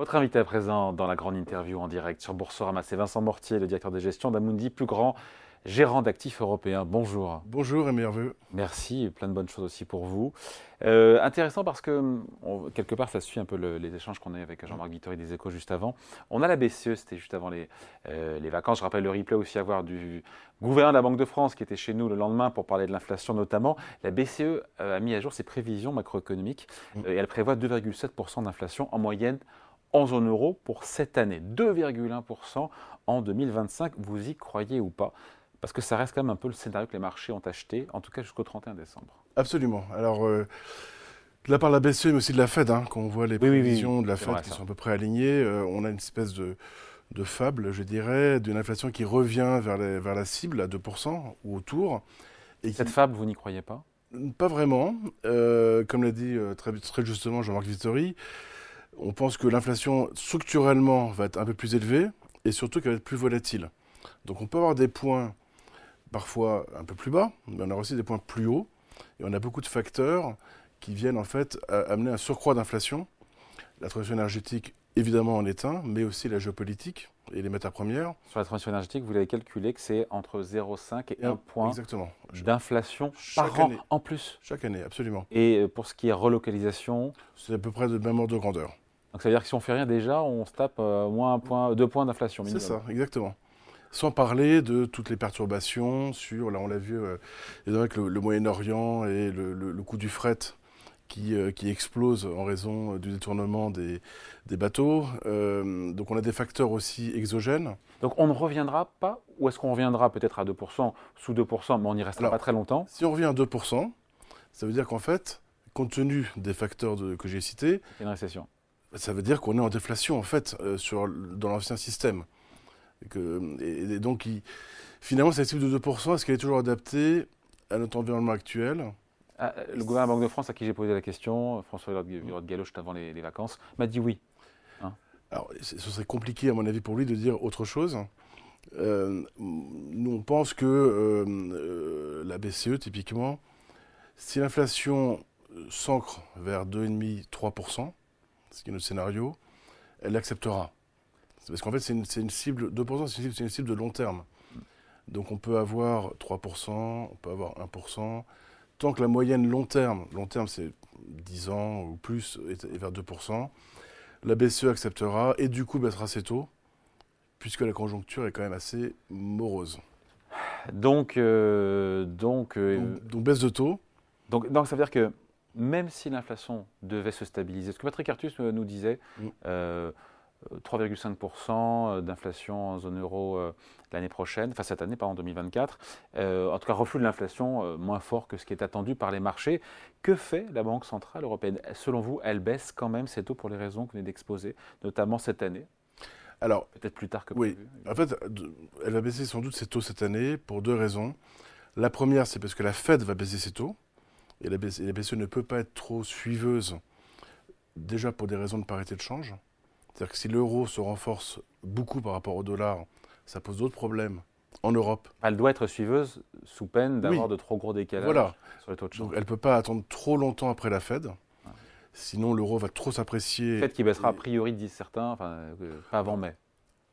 Votre invité à présent dans la grande interview en direct sur Boursorama, c'est Vincent Mortier, le directeur de gestion d'Amundi, plus grand gérant d'actifs européens. Bonjour. Bonjour et voeux. Merci, plein de bonnes choses aussi pour vous. Euh, intéressant parce que, quelque part, ça suit un peu les échanges qu'on a eu avec Jean-Marc Vittori des Échos juste avant. On a la BCE, c'était juste avant les, euh, les, vacances. Je rappelle le replay aussi à voir du gouverneur de la Banque de France qui était chez nous le lendemain pour parler de l'inflation notamment. La BCE euh, a mis à jour ses prévisions macroéconomiques mm. et elle prévoit 2,7% d'inflation en moyenne en zone euro pour cette année. 2,1% en 2025. Vous y croyez ou pas? Parce que ça reste quand même un peu le scénario que les marchés ont acheté, en tout cas jusqu'au 31 décembre. Absolument. Alors, euh, de la part de la BCE, mais aussi de la Fed, hein, quand on voit les prévisions de la Fed qui sont à peu près alignées, euh, on a une espèce de, fable, je dirais, d'une inflation qui revient vers, vers, la cible à 2% ou autour. Et Cette fable, vous n'y croyez pas? Pas vraiment. Euh, comme l'a dit très, très, justement Jean-Marc Vittori, on pense que l'inflation structurellement va être un peu plus élevée et surtout qu'elle va être plus volatile. Donc on peut avoir des points parfois un peu plus bas, mais on a aussi des points plus hauts. Et on a beaucoup de facteurs qui viennent en fait amener un surcroît d'inflation. La transition énergétique, évidemment, en est un, mais aussi la géopolitique et les matières premières. Sur la transition énergétique, vous l'avez calculé que c'est entre 0,5 et 1 point d'inflation par an en plus. Chaque année, absolument. Et euh, pour ce qui est relocalisation C'est à peu près de même ordre de grandeur. Donc ça veut dire que si on fait rien déjà, on se tape euh, moins un point, deux points d'inflation. C'est ça, exactement. Sans parler de toutes les perturbations sur, là on l'a vu, euh, avec le, Moyen-Orient et le, coût du fret qui, euh, qui, explose en raison du détournement des, des bateaux. Donc on a des facteurs aussi exogènes. Donc on ne reviendra pas, ou est-ce qu'on reviendra peut-être à 2%, sous 2%, mais on n'y restera pas très longtemps? Si on revient à 2%, ça veut dire qu'en fait, compte tenu des facteurs que j'ai cités, une récession. Ça veut dire qu'on est en déflation en fait sur, dans l'ancien système. Et, donc, finalement, cette cible de 2%, est-ce qu'elle est toujours adaptée à notre environnement actuel? Ah, Le gouvernement de la Banque de France, à qui j'ai posé la question, François Villard Gallo, juste avant les, vacances, m'a dit oui. Hein? Alors, ce serait compliqué, à mon avis, pour lui de dire autre chose. Euh, nous, on pense que euh, euh, la BCE, typiquement, si l'inflation s'ancre vers 2,5-3%, ce qui est notre scénario, elle l'acceptera. Parce qu'en fait, c'est une, cible, 2%, c'est une, cible de long terme. Donc on peut avoir 3%, on peut avoir 1%. Tant que la moyenne long terme, long terme c'est 10 ans ou plus, est, vers 2%, la BCE acceptera et du coup baissera ses taux, puisque la conjoncture est quand même assez morose. Donc, euh, donc, euh, donc, baisse de taux. Donc, donc ça veut dire que même si l'inflation devait se stabiliser, ce que Patrick Artus euh, nous disait, mm. 3,5% euh, d'inflation en zone euro euh, l'année prochaine, enfin cette année, pas en 2024. en tout cas, reflux de l'inflation euh, moins fort que ce qui est attendu par les marchés. Que fait la Banque Centrale Européenne? Selon vous, elle baisse quand même ses taux pour les raisons que vous venez d'exposer, notamment cette année? Alors, peut-être plus tard que oui. En fait, elle va baisser sans doute ses taux cette année pour deux raisons. La première, c'est parce que la Fed va baisser ses taux. Et la BCE ne peut pas être trop suiveuse, déjà pour des raisons de parité de change. C'est-à-dire que si l'euro se renforce beaucoup par rapport au dollar, ça pose d'autres problèmes en Europe. Elle doit être suiveuse sous peine d'avoir de trop gros décalages sur les taux de change. Donc elle ne peut pas attendre trop longtemps après la Fed. Sinon, l'euro va trop s'apprécier. Fed qui baissera a priori, disent certains, enfin, euh, pas avant mai.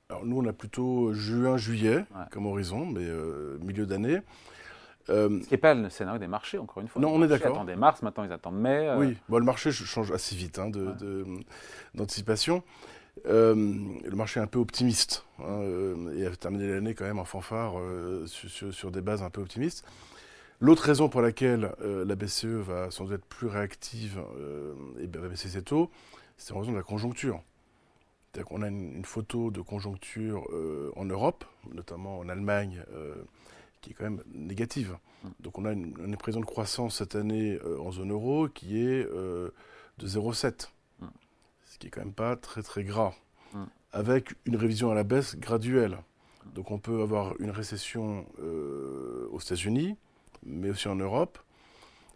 Alors nous, on a plutôt juin, juillet comme horizon, mais euh, milieu d'année. Euh, Ce qui n'est pas le scénario des marchés, encore une fois. Non, on est d'accord. Ils attendaient mars, maintenant ils attendent mai. Oui, bon, le marché change assez vite hein, d'anticipation. Euh, le marché est un peu optimiste hein, euh, et a terminé l'année quand même en fanfare euh, sur, des bases un peu optimistes. L'autre raison pour laquelle la BCE va sans doute être plus réactive et va baisser ses taux, c'est en raison de la conjoncture. C'est-à-dire qu'on a une, photo de conjoncture en Europe, notamment en Allemagne, qui est quand même négative. Donc on a une, une prévision de croissance cette année en zone euro qui est de 0,7 ce qui est quand même pas très très gras, avec une révision à la baisse graduelle. Donc on peut avoir une récession euh, aux États-Unis, mais aussi en Europe.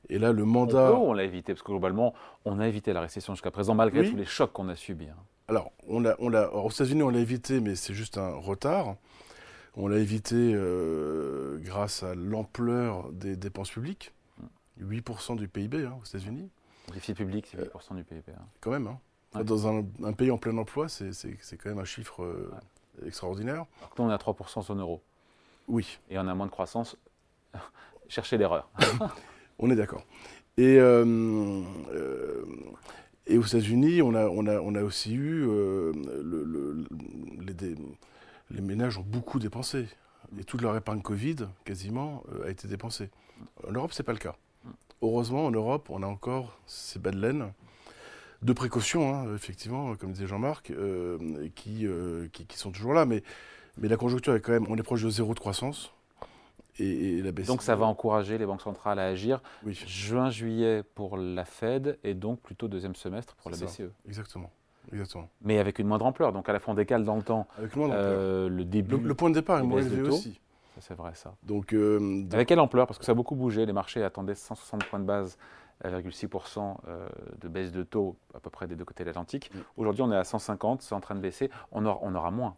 Et là, le mandat. On, on l'a évité, parce que globalement, on a évité la récession jusqu'à présent, malgré tous les chocs qu'on a subis. Hein. Alors, on a, on a, aux États-Unis, on l'a évité, mais c'est juste un retard. On l'a évité euh, grâce à l'ampleur des dépenses publiques. 8% hmm. du PIB hein, aux États-Unis. Le déficit public, c'est 8% du PIB. Hein. Quand même. Hein. Dans un, pays en plein emploi, c'est quand même un chiffre extraordinaire. Alors que nous, on est à 3% zone euro. Oui. Et on a moins de croissance. Cherchez l'erreur. on est d'accord. Et, euh, euh, et aux États-Unis, on a, on, a, on a aussi eu. Euh, le, les, les, ménages ont beaucoup dépensé. Et toute leur épargne Covid, quasiment, a été dépensée. En Europe, ce n'est pas le cas. Heureusement, en Europe, on a encore ces bas de laine de précaution, hein, effectivement, comme disait Jean-Marc, qui, qui, qui, sont toujours là. Mais, mais la conjoncture est quand même, on est proche de zéro de croissance. Donc ça va encourager les banques centrales à agir. Juin, juillet pour la Fed et donc plutôt deuxième semestre pour la BCE. Exactement. Exactement. Mais avec une moindre ampleur. Donc à la fois on décale dans le temps avec euh, le début. Le, point de départ est moins élevé aussi. C'est vrai ça. Donc, euh, Avec quelle ampleur? Parce que ça a beaucoup bougé. Les marchés attendaient 160 points de base, 1,6% euh, de baisse de taux à peu près des deux côtés de l'Atlantique. Aujourd'hui on est à 150, c'est en train de baisser. On aura, on aura moins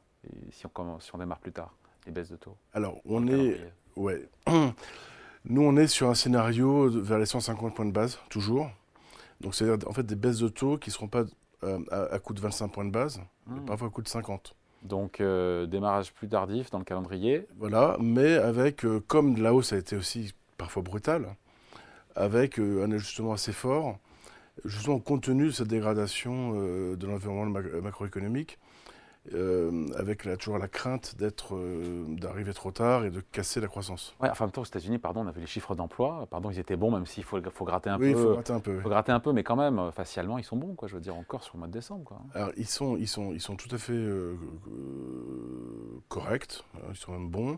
si on, si on démarre plus tard les baisses de taux. Alors on est Ouais. Nous, on est sur un scénario vers les 150 points de base, toujours. Donc, c'est en fait des baisses de taux qui ne seront pas euh, à, coût de 25 points de base, hmm. parfois à coût de 50. Donc, euh, démarrage plus tardif dans le calendrier. Voilà, mais avec, euh, comme la hausse a été aussi parfois brutale, avec un ajustement assez fort, justement compte tenu de cette dégradation de l'environnement macroéconomique, euh, avec toujours la crainte d'être, euh, d'arriver trop tard et de casser la croissance. Ouais, enfin, en même temps, aux États-Unis, pardon, on avait les chiffres d'emploi. Pardon, ils étaient bons, même s'il faut, faut gratter un peu. Oui, il faut gratter un peu. faut gratter un peu, mais quand même, euh, facialement, ils sont bons, quoi. Je veux dire, encore sur le mois de décembre, quoi. Alors, ils sont, ils sont, ils sont tout à fait corrects. Hein, ils sont même bons.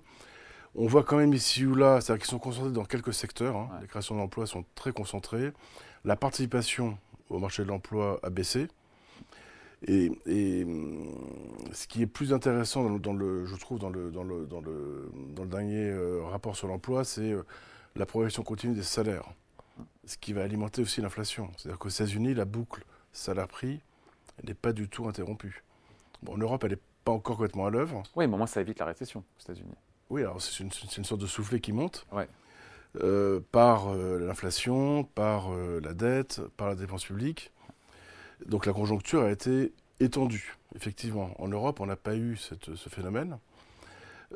On voit quand même ici ou là, c'est-à-dire qu'ils sont concentrés dans quelques secteurs. Hein. Les créations d'emplois sont très concentrées. La participation au marché de l'emploi a baissé. Et, hum, ce qui est plus intéressant, dans le, je trouve, dans le, dans le, dans le, dans le dernier euh, rapport sur l'emploi, c'est euh, la progression continue des salaires, ce qui va alimenter aussi l'inflation. C'est-à-dire qu'aux États-Unis, la boucle salaire-prix n'est pas du tout interrompue. Bon, en Europe, elle n'est pas encore complètement à l'œuvre. Oui, mais au moins ça évite la récession aux États-Unis. Oui, alors c'est une, une, sorte de soufflet qui monte. Ouais. Euh, par l'inflation, par la dette, par la dépense publique. Donc la conjoncture a été étendue, effectivement. En Europe, on n'a pas eu ce phénomène.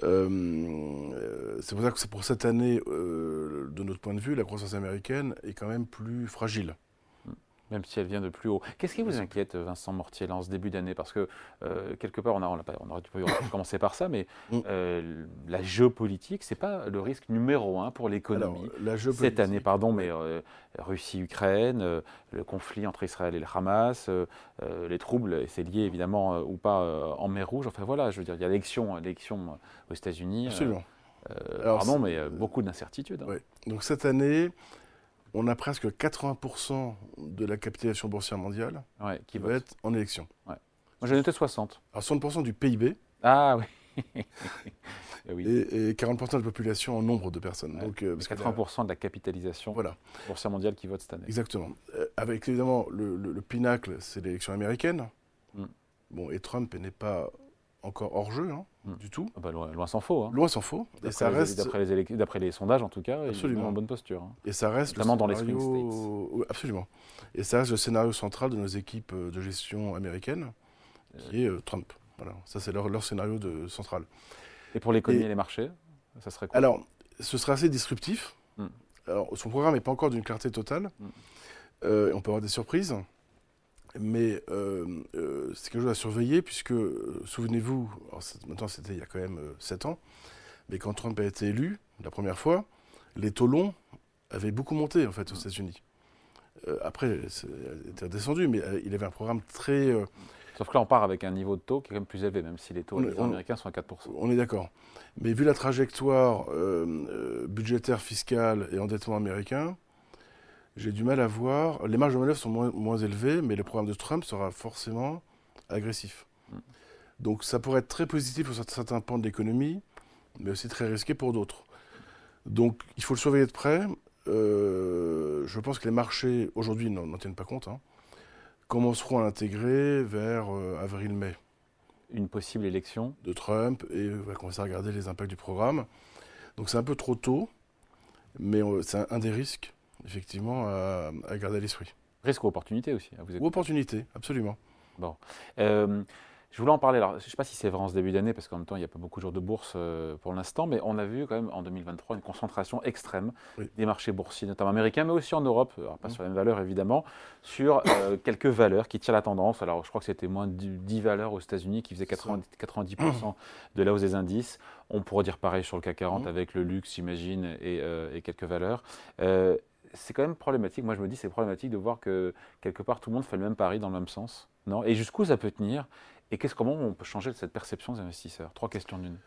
Euh, c'est pour ça que pour cette année, euh, de notre point de vue, la croissance américaine est quand même plus fragile même si elle vient de plus haut. Qu'est-ce qui vous inquiète, Vincent Mortier, en ce début d'année? Parce que, euh, quelque part, on, a, on, on aurait pu commencer par ça, mais mm. euh, la géopolitique, ce n'est pas le risque numéro un pour l'économie. Cette année, pardon, mais euh, Russie-Ukraine, le conflit entre Israël et le Hamas, les troubles, et c'est lié évidemment ou pas en mer Rouge. Enfin voilà, je veux dire, il y a l'élection, l'élection aux États-Unis. Absolument. pardon, mais beaucoup d'incertitudes. Hein. Donc cette année, on a presque 80% de la capitalisation boursière mondiale qui va être en élection. Moi, j'ai noté 60. Alors 60% du PIB. Ah oui. et, 40% de la population en nombre de personnes. Donc, 80% euh, de la capitalisation boursière mondiale qui vote cette année. Exactement. Euh, avec évidemment le, pinacle, c'est l'élection américaine. Mm. Bon, et Trump n'est pas encore hors jeu, hein, hmm. du tout. Ah bah, loin, s'en faut. Hein. Loin s'en faut. Et ça reste d'après les, d'après les sondages en tout cas, absolument en bonne posture. Hein. Et ça reste notamment dans les states. Absolument. Et ça reste le scénario central de nos équipes euh, de gestion américaines, qui est euh, Trump. Voilà, ça c'est leur, leur, scénario de, central. Et pour l'économie et, les marchés, ça serait quoi? Alors, ce serait assez disruptif. Hmm. Alors, son programme n'est pas encore d'une clarté totale. Hmm. Euh, on peut avoir des surprises. Mais euh, euh, c'est quelque chose à surveiller, puisque, euh, souvenez-vous, maintenant c'était il y a quand même 7 ans, mais quand Trump a été élu, la première fois, les taux longs avaient beaucoup monté en fait aux États-Unis. après, il était descendu, mais il avait un programme très. Sauf que là, on part avec un niveau de taux qui est quand même plus élevé, même si les taux américains sont à 4%. On est d'accord. Mais vu la trajectoire budgétaire, fiscale et endettement américain, j'ai du mal à voir. Les marges de manœuvre sont moins, élevées, mais le programme de Trump sera forcément agressif. Mm. Donc ça pourrait être très positif pour certains pans de l'économie, mais aussi très risqué pour d'autres. Donc il faut le surveiller de près. Euh, je pense que les marchés, aujourd'hui, n'en tiennent pas compte, hein, commenceront à l'intégrer vers euh, avril-mai. Une possible élection De Trump, et on va commencer à regarder les impacts du programme. Donc c'est un peu trop tôt, mais euh, c'est un des risques effectivement, à, garder à l'esprit. Risque ou opportunité aussi. Vous ou opportunité, absolument. Bon. Euh, je voulais en parler. Alors, je ne sais pas si c'est vrai en ce début d'année, parce qu'en même temps, il n'y a pas beaucoup de jours de bourse euh, pour l'instant, mais on a vu quand même en 2023 une concentration extrême des marchés boursiers, notamment américains, mais aussi en Europe, alors pas mmh. sur les mêmes valeurs évidemment, sur euh, quelques valeurs qui tirent la tendance. Alors, je crois que c'était moins de 10 valeurs aux États-Unis qui faisaient 90%, 90 de la hausse des indices. On pourrait dire pareil sur le CAC 40 mmh. avec le luxe, j'imagine, et, euh, et, quelques valeurs c'est quand même problématique. Moi, je me dis, c'est problématique de voir que quelque part, tout le monde fait le même pari dans le même sens. Non? Et jusqu'où ça peut tenir? Et qu'est-ce, comment on peut changer cette perception des investisseurs? Trois questions d'une.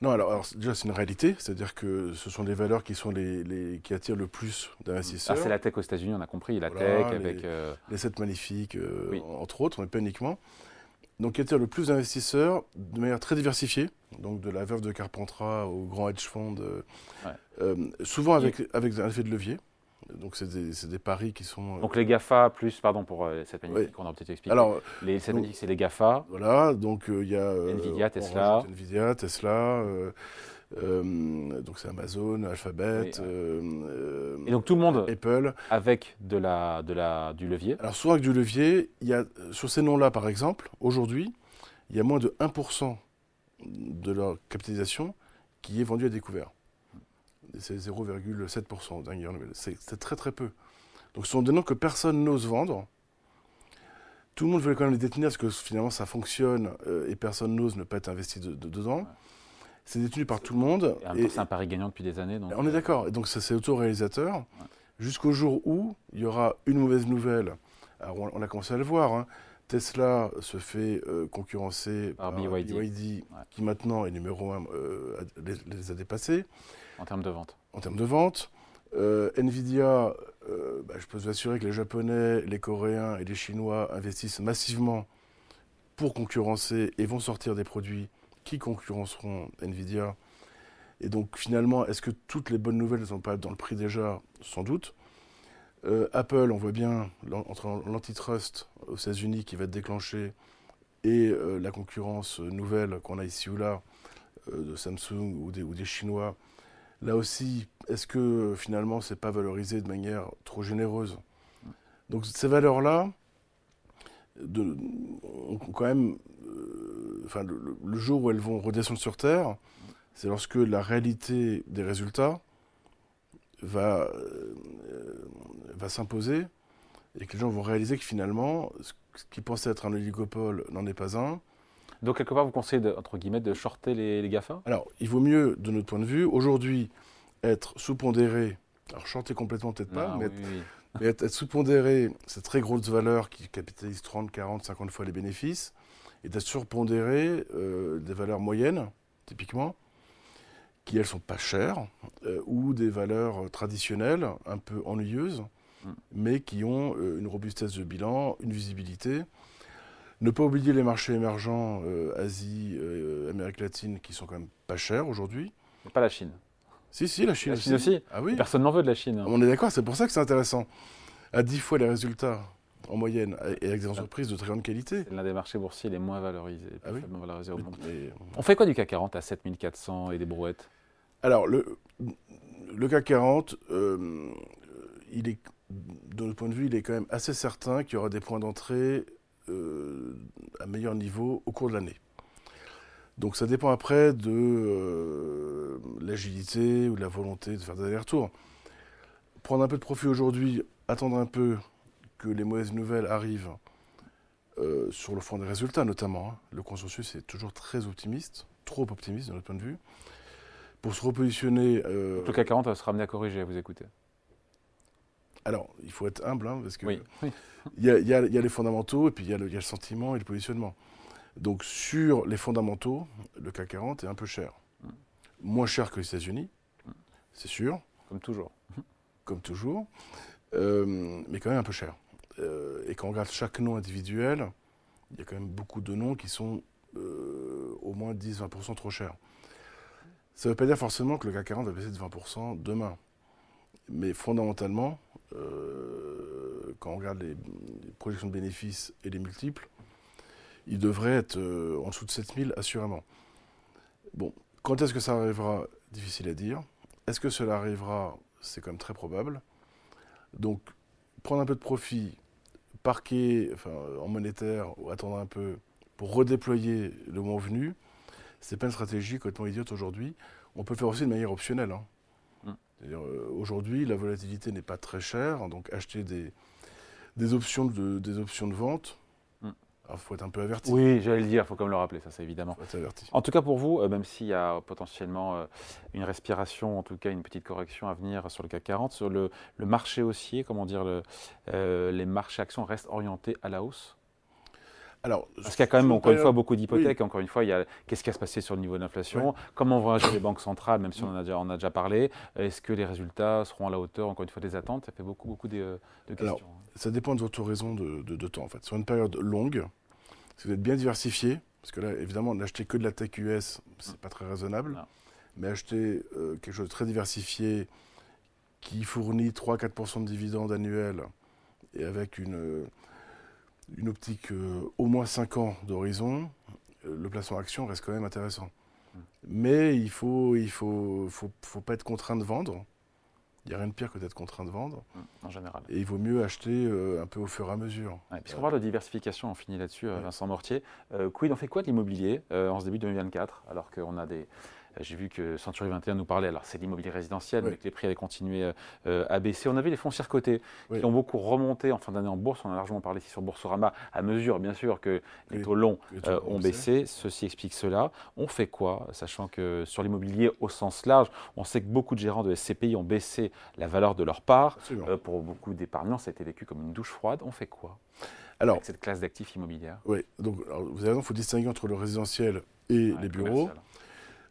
Non, alors, déjà, c'est une réalité, c'est-à-dire que ce sont les valeurs qui, sont les, qui attirent le plus d'investisseurs. Ah, c'est la tech aux États-Unis, on a compris, la tech avec. Les, euh... les 7 magnifiques, euh, entre autres, mais pas uniquement. Donc, qui attirent le plus d'investisseurs de manière très diversifiée, donc de la veuve de Carpentras au grand hedge fund, euh, euh, souvent avec, avec un effet de levier. Donc c'est des, paris qui sont. Euh, donc les GAFA plus, pardon pour euh, cette magnifique qu'on a peut-être expliqué. Alors, les, cette c'est les GAFA. Voilà, donc euh, il y a. Nvidia, Tesla. Nvidia, Tesla. donc c'est Amazon, Alphabet, et donc tout le monde Apple. Avec de la, de la, du levier Alors soit avec du levier, il y a, sur ces noms-là par exemple, aujourd'hui, il y a moins de 1% de leur capitalisation qui est vendue à découvert c'est 0,7% d'ailleurs. C'est très très peu. Donc ce sont des noms que personne n'ose vendre. Tout le monde veut quand même les détenir parce que finalement ça fonctionne euh, et personne n'ose ne pas être investi dedans. C'est détenu par tout le monde. C'est un pari gagnant depuis des années. on est euh, d'accord. Et donc c'est autoréalisateur. Jusqu'au jour où il y aura une mauvaise nouvelle. Alors on, a commencé à le voir. Hein. Tesla se fait euh, concurrencer par, BYD, qui maintenant est numéro 1, les, les, a dépassés. En termes de vente? En termes de vente. Euh, Nvidia, euh, bah, je peux vous assurer que les Japonais, les Coréens et les Chinois investissent massivement pour concurrencer et vont sortir des produits qui concurrenceront Nvidia. Et donc finalement, est-ce que toutes les bonnes nouvelles ne sont pas dans le prix déjà? Sans doute. Euh, Apple, on voit bien entre l'antitrust aux États-Unis qui va être déclenché et la concurrence nouvelle qu'on a ici ou là de Samsung ou des, ou des Chinois Là aussi, est-ce que finalement, c'est pas valorisé de manière trop généreuse? Donc ces valeurs-là, quand même, euh, enfin, le, jour où elles vont redescendre sur Terre, c'est lorsque la réalité des résultats euh, va s'imposer et que les gens vont réaliser que finalement, ce qui pensait être un oligopole n'en est pas un. Donc, quelque part, vous conseillez, de, entre guillemets, de shorter les, GAFA? Alors, il vaut mieux, de notre point de vue, aujourd'hui, être sous-pondéré, alors shorter complètement peut-être pas, mais, être, sous-pondéré, c'est très grosse valeur qui capitalise 30, 40, 50 fois les bénéfices, et d'être surpondéré euh, des valeurs moyennes, typiquement, qui elles sont pas chères, euh, ou des valeurs traditionnelles, un peu ennuyeuses, mm. mais qui ont euh, une robustesse de bilan, une visibilité. Ne pas oublier les marchés émergents, euh, Asie, euh, Amérique latine, qui sont quand même pas chers aujourd'hui. Pas la Chine. Si, si, la Chine, la Chine aussi. Ah oui. Personne n'en veut de la Chine. On est d'accord, c'est pour ça que c'est intéressant. À 10 fois les résultats en moyenne et avec des entreprises de très grande qualité. C'est l'un des marchés boursiers les moins valorisés, ah oui valorisés au monde. On fait quoi du CAC 40 à 7400 et des brouettes? Alors, le, le CAC 40, euh, il est, de notre point de vue, il est quand même assez certain qu'il y aura des points d'entrée euh, à meilleur niveau au cours de l'année. Donc ça dépend après de euh, l'agilité ou de la volonté de faire des allers-retours. Prendre un peu de profit aujourd'hui, attendre un peu que les mauvaises nouvelles arrivent euh, sur le fond des résultats notamment. Hein. Le consensus est toujours très optimiste, trop optimiste de notre point de vue. Pour se repositionner... le CAC 40 va se ramener à corriger, à vous écouter. Alors, il faut être humble, hein, parce que il, y a, les fondamentaux, et puis il y, a le, sentiment et le positionnement. Donc, sur les fondamentaux, le CAC 40 est un peu cher. Mm. Moins cher que les États-Unis, mm. c'est sûr. Comme toujours. Comme toujours. Euh, mais quand même un peu cher. Euh, et quand on regarde chaque nom individuel, il y a quand même beaucoup de noms qui sont euh, au moins 10-20% trop chers. Ça ne veut pas dire forcément que le CAC 40 va baisser de 20% demain. Mais fondamentalement, euh, quand on regarde les, projections de bénéfices et les multiples, il devrait être euh, en dessous de 7000 assurément. Bon, quand est-ce que ça arrivera? Difficile à dire. Est-ce que cela arrivera? C'est quand même très probable. Donc, prendre un peu de profit, parquer en monétaire ou attendre un peu pour redéployer le moment venu, c'est pas une stratégie complètement idiote aujourd'hui. On peut le faire aussi de manière optionnelle. hein. Euh, Aujourd'hui, la volatilité n'est pas très chère, donc acheter des, des, options, de, des options de vente, il faut être un peu averti. Oui, j'allais le dire, il faut quand même le rappeler, ça c'est évidemment. Faut être averti. En tout cas pour vous, euh, même s'il y a potentiellement euh, une respiration, en tout cas une petite correction à venir sur le CAC 40, sur le, le marché haussier, comment dire, le, euh, les marchés actions restent orientés à la hausse? Alors, Parce qu'il y a quand même, encore une fois, beaucoup d'hypothèques. Encore une fois, il y a qu'est-ce qui va se passer sur le niveau de l'inflation Comment vont agir les banques centrales, même si on en a déjà, on a déjà parlé? Est-ce que les résultats seront à la hauteur, encore une fois, des attentes? Ça fait beaucoup, beaucoup de, de questions. Alors, Ça dépend de votre horizon de, de- de temps, en fait. Sur une période longue, si vous êtes bien diversifié, parce que là, évidemment, n'acheter que de la tech US, c'est pas très raisonnable, Non. mais acheter euh, quelque chose de très diversifié qui fournit 3-4% de dividendes annuels et avec une, euh, une optique euh, au moins 5 ans d'horizon, euh, le placement action reste quand même intéressant. Mais il faut, il faut, faut, faut pas être contraint de vendre. Il n'y a rien de pire que d'être contraint de vendre. Mm, en général. Et il vaut mieux acheter euh, un peu au fur et à mesure. Ouais, Puisqu'on parle de diversification, on finit là-dessus, Ouais. Vincent Mortier. Euh, Quid, on fait quoi de l'immobilier euh, en ce début 2024 Alors qu'on a des. Euh, J'ai vu que Century 21 nous parlait, alors c'est l'immobilier résidentiel, mais que les prix allaient continuer euh, euh, à baisser. On a vu les foncières cotées qui ont beaucoup remonté en fin d'année en bourse. On a largement parlé ici sur Boursorama, à mesure, bien sûr, que les taux longs Les taux euh, ont baissé. Ceci explique cela. On fait quoi Sachant que sur l'immobilier au sens large, on sait que beaucoup de gérants de SCPI ont baissé la valeur de leur part. Euh, pour beaucoup d'épargnants, ça a été vécu comme une douche froide. On fait quoi Alors, avec cette classe d'actifs immobilières? Oui, donc alors, vous avez raison, il faut distinguer entre le résidentiel et Ouais, les bureaux commercial.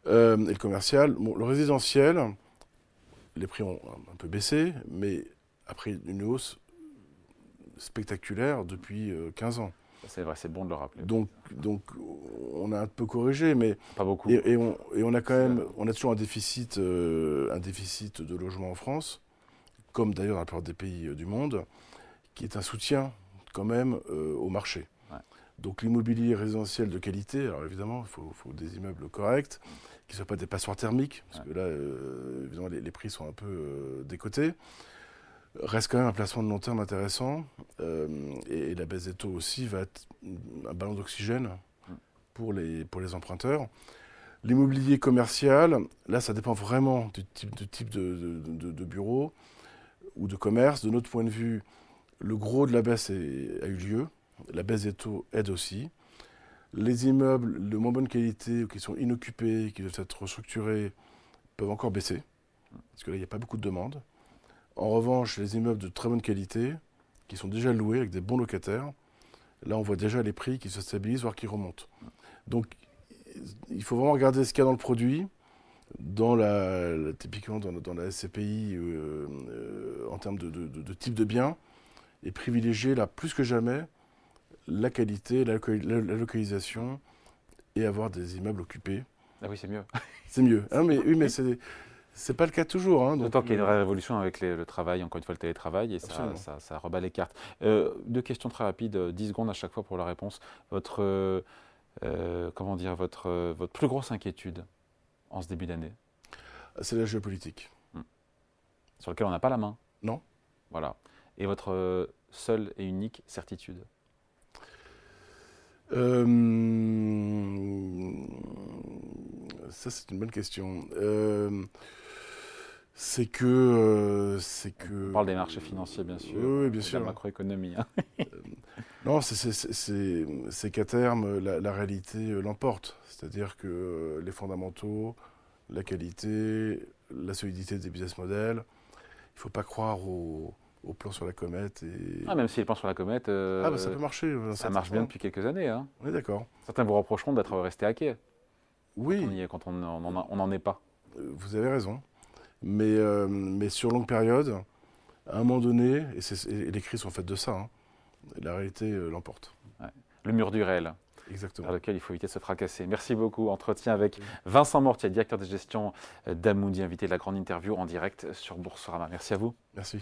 Euh, et le commercial. Bon, le résidentiel, les prix ont un peu baissé, mais après une hausse spectaculaire depuis euh, 15 ans. Ça, C'est vrai, c'est bon de le rappeler. Donc, donc on a un peu corrigé, mais Pas beaucoup. et, et on, et on a quand même, on a toujours un déficit, euh, un déficit de logement en France, comme d'ailleurs dans la plupart des pays euh, du monde, qui est un soutien quand même euh, au marché. Donc l'immobilier résidentiel de qualité, alors évidemment, il faut, faut des immeubles corrects, qui ne soient pas des passoires thermiques, parce que là, euh, évidemment, les, les prix sont un peu euh, décotés. Reste quand même un placement de long terme intéressant, euh, et, et la baisse des taux aussi va être un ballon d'oxygène Mm. pour les, pour les emprunteurs. L'immobilier commercial, là, ça dépend vraiment du type, du type de, de- de- de bureau ou de commerce. De notre point de vue, le gros de la baisse est- a eu lieu. La baisse des taux aide aussi. Les immeubles de moins bonne qualité ou qui sont inoccupés, qui doivent être restructurés, peuvent encore baisser. Parce que là, il n'y a pas beaucoup de demandes. En revanche, les immeubles de très bonne qualité, qui sont déjà loués avec des bons locataires, là, on voit déjà les prix qui se stabilisent, voire qui remontent. Donc, il faut vraiment regarder ce qu'il y a dans le produit, typiquement dans, la SCPI, euh, euh, en termes de type de bien, et privilégier là plus que jamais la qualité, la, loca- la- la localisation, et avoir des immeubles occupés. Ah oui, c'est mieux. C'est mieux. Hein, mais, oui, mais c'est c'est pas le cas toujours. Hein, D'autant qu'il y a une euh, vraie révolution avec les- le travail, encore une fois le télétravail, et ça, ça, ça rebat les cartes. Euh, deux questions très rapides, euh, 10 secondes à chaque fois pour la réponse. Votre, euh, euh, comment dire, votre, euh, votre plus grosse inquiétude en ce début d'année, c'est la géopolitique. sur laquelle on n'a pas la main? Non. Voilà. Et votre euh, seule et unique certitude? Euh, ça, c'est une bonne question. Euh, c'est que. euh, c'est que. On parle des marchés financiers, bien sûr. Oui, bien sûr. La macroéconomie. hein. Non, c'est- c'est- c'est c'est- c'est qu'à terme, la, la réalité l'emporte. C'est-à-dire que les fondamentaux, la qualité, la solidité des business models, il ne faut pas croire au, au plan sur la comète. Et... Ah, même si les plans sur la comète, euh, Ah, bah, ça peut marcher. dans ça marche bien depuis quelques années. hein. On est d'accord. Certains vous reprocheront d'être resté à quai Oui. on y est quand on n'en est pas. Euh, Vous avez raison. Mais, euh, mais sur longue période, à un moment donné, et, les crises sont faites de ça, hein, la réalité euh, l'emporte. Le mur du réel. Exactement. vers lequel il faut éviter de se fracasser. Merci beaucoup. Entretien avec Vincent Mortier, directeur de gestion d'Amundi, invité de la grande interview en direct sur Boursorama. Merci à vous. Merci.